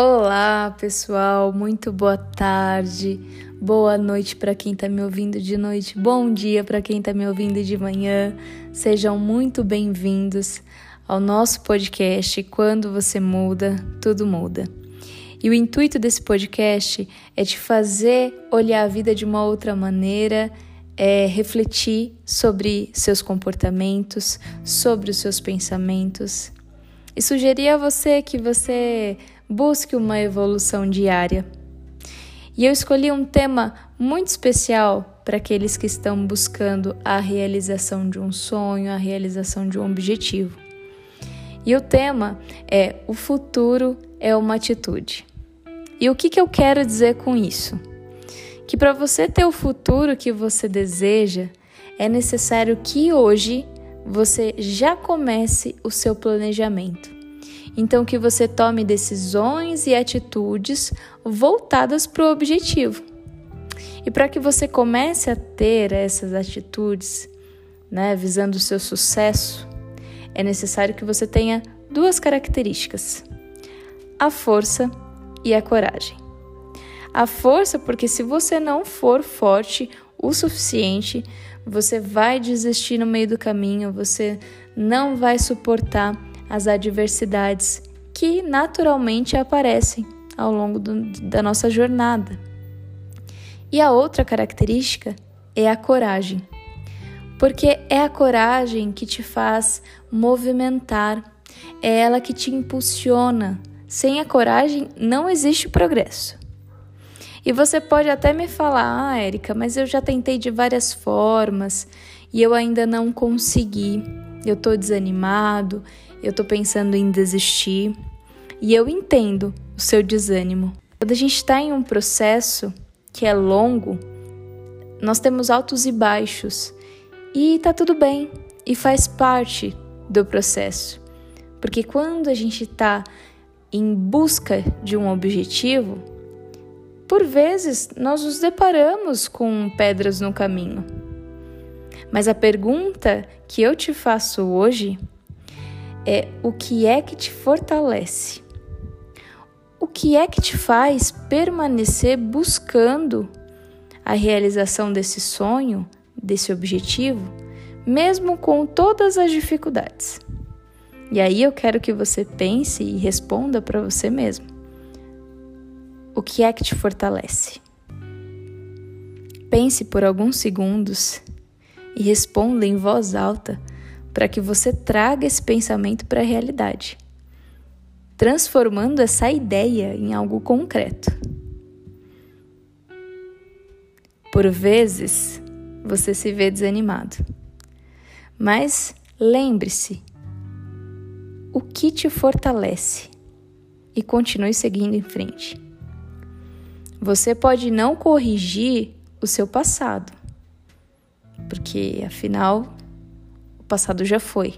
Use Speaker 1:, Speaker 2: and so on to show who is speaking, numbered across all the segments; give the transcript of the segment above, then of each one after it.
Speaker 1: Olá, pessoal, muito boa tarde, boa noite para quem está me ouvindo de noite, bom dia para quem está me ouvindo de manhã. Sejam muito bem-vindos ao nosso podcast Quando Você Muda, Tudo Muda. E o intuito desse podcast é te fazer olhar a vida de uma outra maneira, é refletir sobre seus comportamentos, sobre os seus pensamentos e sugerir a você que você busque uma evolução diária. E eu escolhi um tema muito especial para aqueles que estão buscando a realização de um sonho, a realização de um objetivo. E o tema é O futuro é uma atitude. E o que, que eu quero dizer com isso? Que para você ter o futuro que você deseja, é necessário que hoje você já comece o seu planejamento. Então, que você tome decisões e atitudes voltadas para o objetivo. E para que você comece a ter essas atitudes, né, visando o seu sucesso, é necessário que você tenha duas características: a força e a coragem. A força, porque se você não for forte o suficiente, você vai desistir no meio do caminho, você não vai suportar as adversidades que naturalmente aparecem ao longo do, da nossa jornada. E a outra característica é a coragem, porque é a coragem que te faz movimentar, é ela que te impulsiona. Sem a coragem não existe progresso. E você pode até me falar, ah, Érica, mas eu já tentei de várias formas e eu ainda não consegui. Eu tô desanimado, eu tô pensando em desistir e eu entendo o seu desânimo. Quando a gente está em um processo que é longo, nós temos altos e baixos e tá tudo bem e faz parte do processo. Porque quando a gente está em busca de um objetivo, por vezes nós nos deparamos com pedras no caminho. Mas a pergunta que eu te faço hoje é o que é que te fortalece? O que é que te faz permanecer buscando a realização desse sonho, desse objetivo, mesmo com todas as dificuldades? E aí eu quero que você pense e responda para você mesmo. O que é que te fortalece? Pense por alguns segundos e responda em voz alta para que você traga esse pensamento para a realidade, transformando essa ideia em algo concreto. Por vezes, você se vê desanimado. Mas lembre-se, o que te fortalece e continue seguindo em frente. Você pode não corrigir o seu passado, porque afinal passado já foi.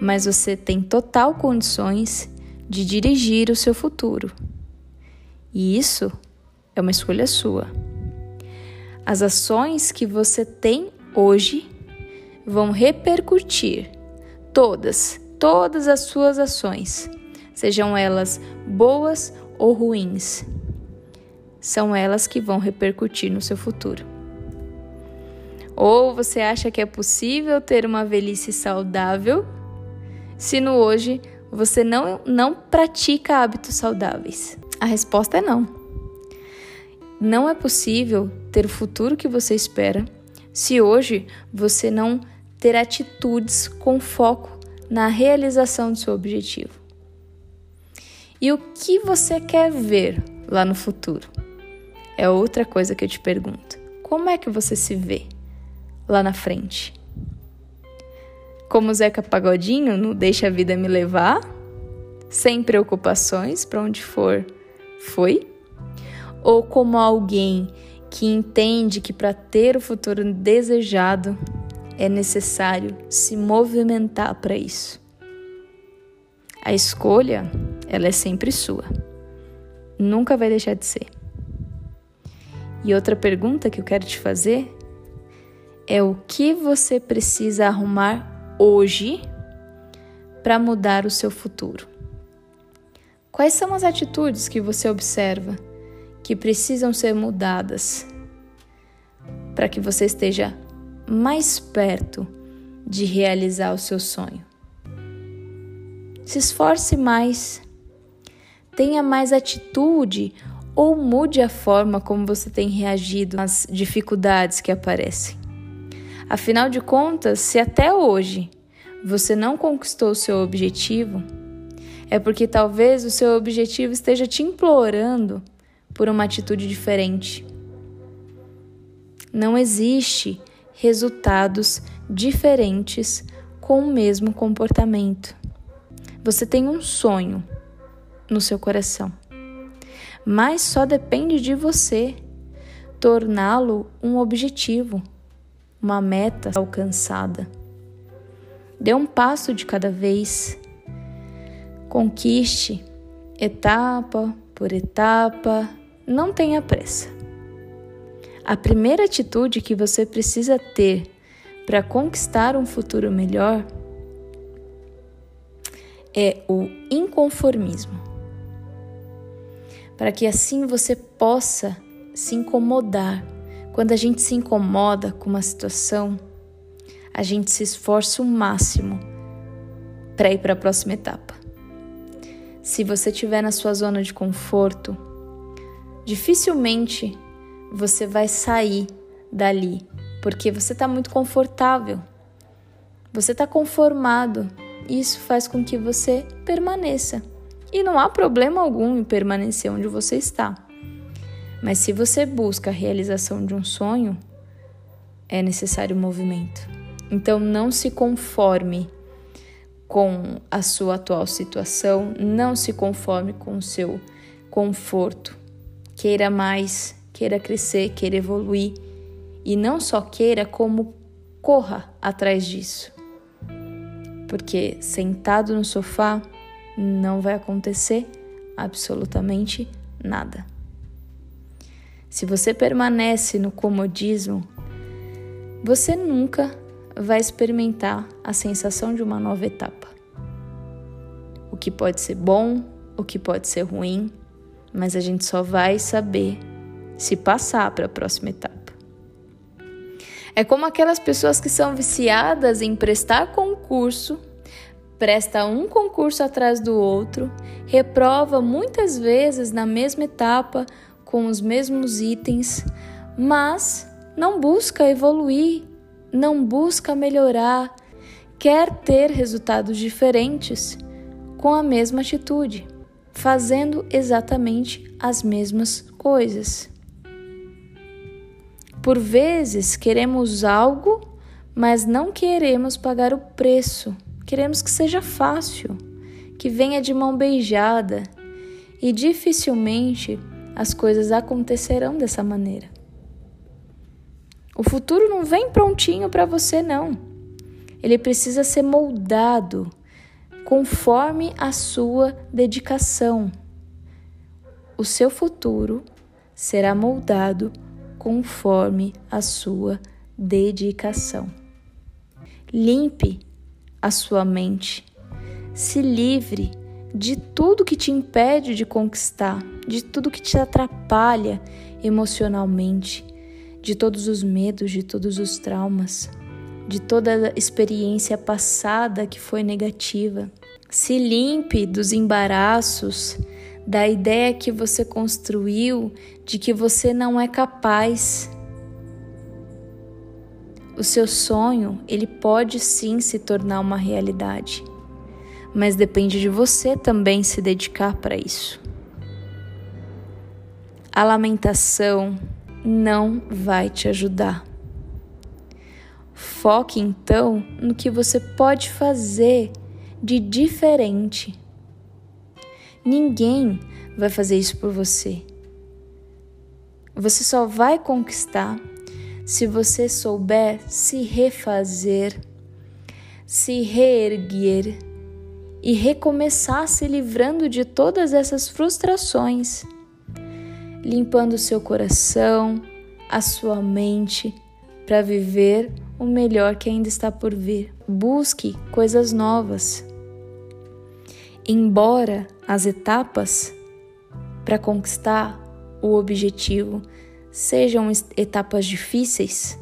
Speaker 1: Mas você tem total condições de dirigir o seu futuro. E isso é uma escolha sua. As ações que você tem hoje vão repercutir todas, todas as suas ações, sejam elas boas ou ruins. São elas que vão repercutir no seu futuro. Ou você acha que é possível ter uma velhice saudável se no hoje você não, não pratica hábitos saudáveis? A resposta é não. Não é possível ter o futuro que você espera se hoje você não ter atitudes com foco na realização do seu objetivo. E o que você quer ver lá no futuro? É outra coisa que eu te pergunto. Como é que você se vê? Lá na frente. Como Zeca Pagodinho no Deixa a Vida Me Levar, sem preocupações para onde for, foi? Ou como alguém que entende que para ter o futuro desejado é necessário se movimentar para isso. A escolha, ela é sempre sua. Nunca vai deixar de ser. E outra pergunta que eu quero te fazer é o que você precisa arrumar hoje para mudar o seu futuro. Quais são as atitudes que você observa que precisam ser mudadas para que você esteja mais perto de realizar o seu sonho? Se esforce mais, tenha mais atitude ou mude a forma como você tem reagido às dificuldades que aparecem. Afinal de contas, se até hoje você não conquistou o seu objetivo, é porque talvez o seu objetivo esteja te implorando por uma atitude diferente. Não existe resultados diferentes com o mesmo comportamento. Você tem um sonho no seu coração, mas só depende de você torná-lo um objetivo, uma meta alcançada. Dê um passo de cada vez Conquiste etapa por etapa, não tenha pressa. A primeira atitude que você precisa ter para conquistar um futuro melhor é o inconformismo. Para que assim você possa se incomodar. Quando a gente se incomoda com uma situação, a gente se esforça o máximo para ir para a próxima etapa. Se você estiver na sua zona de conforto, dificilmente você vai sair dali, porque você está muito confortável, você está conformado. E isso faz com que você permaneça. E não há problema algum em permanecer onde você está. Mas se você busca a realização de um sonho, é necessário movimento. Então não se conforme com a sua atual situação, não se conforme com o seu conforto. Queira mais, queira crescer, queira evoluir e não só queira, como corra atrás disso. Porque sentado no sofá não vai acontecer absolutamente nada. Se você permanece no comodismo, você nunca vai experimentar a sensação de uma nova etapa. O que pode ser bom, o que pode ser ruim, mas a gente só vai saber se passar para a próxima etapa. É como aquelas pessoas que são viciadas em prestar concurso, presta um concurso atrás do outro, reprova muitas vezes na mesma etapa com os mesmos itens, mas não busca evoluir não busca melhorar, quer ter resultados diferentes com a mesma atitude, fazendo exatamente as mesmas coisas. Por vezes queremos algo, mas não queremos pagar o preço. Queremos que seja fácil, que venha de mão beijada, e dificilmente as coisas acontecerão dessa maneira. O futuro não vem prontinho para você, não. Ele precisa ser moldado conforme a sua dedicação. O seu futuro será moldado conforme a sua dedicação. Limpe a sua mente, se livre de tudo que te impede de conquistar, de tudo que te atrapalha emocionalmente de todos os medos, de todos os traumas, de toda a experiência passada que foi negativa. Se limpe dos embaraços, da ideia que você construiu de que você não é capaz. O seu sonho, ele pode sim se tornar uma realidade, mas depende de você também se dedicar para isso. A lamentação, não vai te ajudar. Foque então no que você pode fazer de diferente. Ninguém vai fazer isso por você. Você só vai conquistar se você souber se refazer, se reerguer e recomeçar se livrando de todas essas frustrações limpando seu coração, a sua mente, para viver o melhor que ainda está por vir. Busque coisas novas. Embora as etapas para conquistar o objetivo sejam etapas difíceis,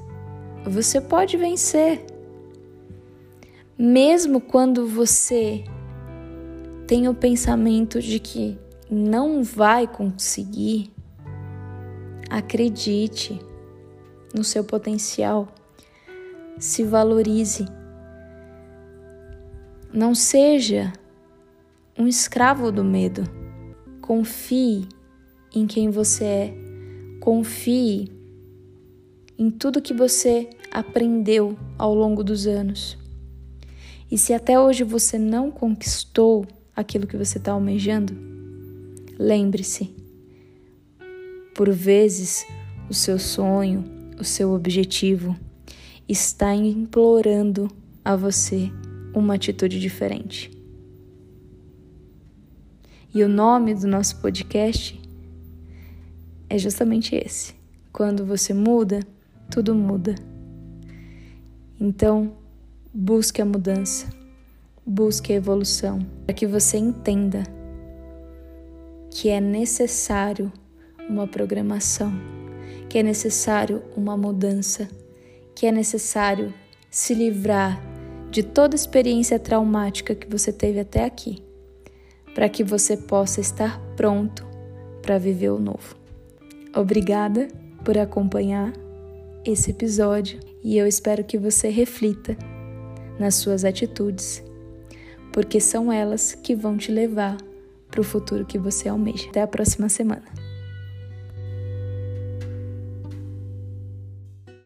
Speaker 1: você pode vencer. Mesmo quando você tem o pensamento de que não vai conseguir, acredite no seu potencial, se valorize. Não seja um escravo do medo. Confie em quem você é. Confie em tudo que você aprendeu ao longo dos anos. E se até hoje você não conquistou aquilo que você está almejando, lembre-se: por vezes o seu sonho, o seu objetivo está implorando a você uma atitude diferente. E o nome do nosso podcast é justamente esse. Quando você muda, tudo muda. Então, busque a mudança, busque a evolução, para que você entenda que é necessário uma programação, que é necessário uma mudança, que é necessário se livrar de toda experiência traumática que você teve até aqui para que você possa estar pronto para viver o novo. Obrigada por acompanhar esse episódio e eu espero que você reflita nas suas atitudes, porque são elas que vão te levar para o futuro que você almeja. Até a próxima semana.